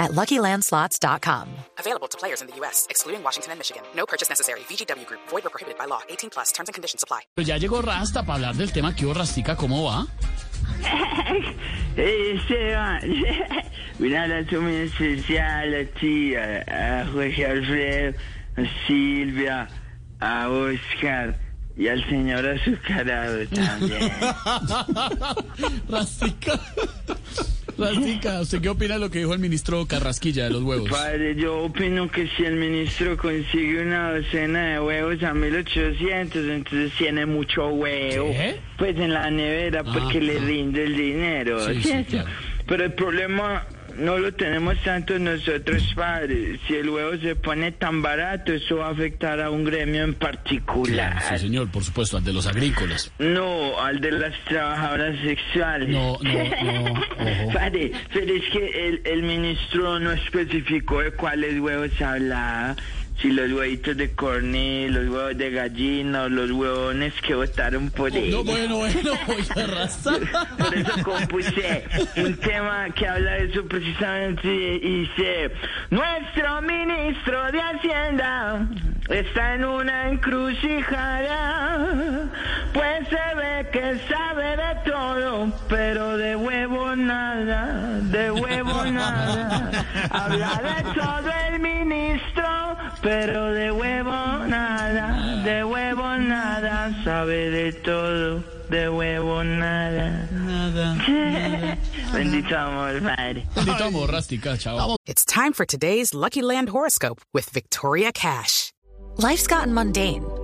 at LuckyLandSlots.com. Available to players in the U.S., excluding Washington and Michigan. No purchase necessary. VGW Group. Void or prohibited by law. 18 plus. Terms and conditions apply. Pues ya llegó Rasta para hablar del tema. ¿Qué hubo, Rastica? ¿Cómo va? Hey, Esteban, un abrazo muy especial a ti, a, a Jorge Alfredo, a Silvia, a Oscar y al señor azucarado también. Rastica. Rastica, ¿usted qué opina de lo que dijo el ministro Carrasquilla de los huevos? Padre, yo opino que si el ministro consigue una docena de huevos a 1800, entonces tiene mucho huevo. ¿Qué? Pues en la nevera, porque Ah, le rinde el dinero, Sí, sí, claro. Pero el problema no lo tenemos tanto nosotros, padre. Si el huevo se pone tan barato, eso va a afectar a un gremio en particular. Sí, señor, por supuesto, al de los agrícolas. No, al de las trabajadoras sexuales. No, no, no. Padre, pero es que el, el ministro no especificó de cuáles huevos hablaba. Si los huevitos de cornil, los huevos de gallina los huevones que votaron por él. No, bueno, bueno, oiga, Rasta. Por eso compuse un tema que habla de eso precisamente y dice, nuestro ministro de Hacienda está en una encrucijada, pues se ve que sabe de todo, pero de huevo nada, de huevo nada. Habla de todo el ministro, pero de huevo nada, de huevo nada, sabe de todo, de huevo nada. Nada. Bendito amor, padre. Bendito amor, Rastica, chao. It's time for today's Lucky Land horoscope with Victoria Cash. Life's gotten mundane,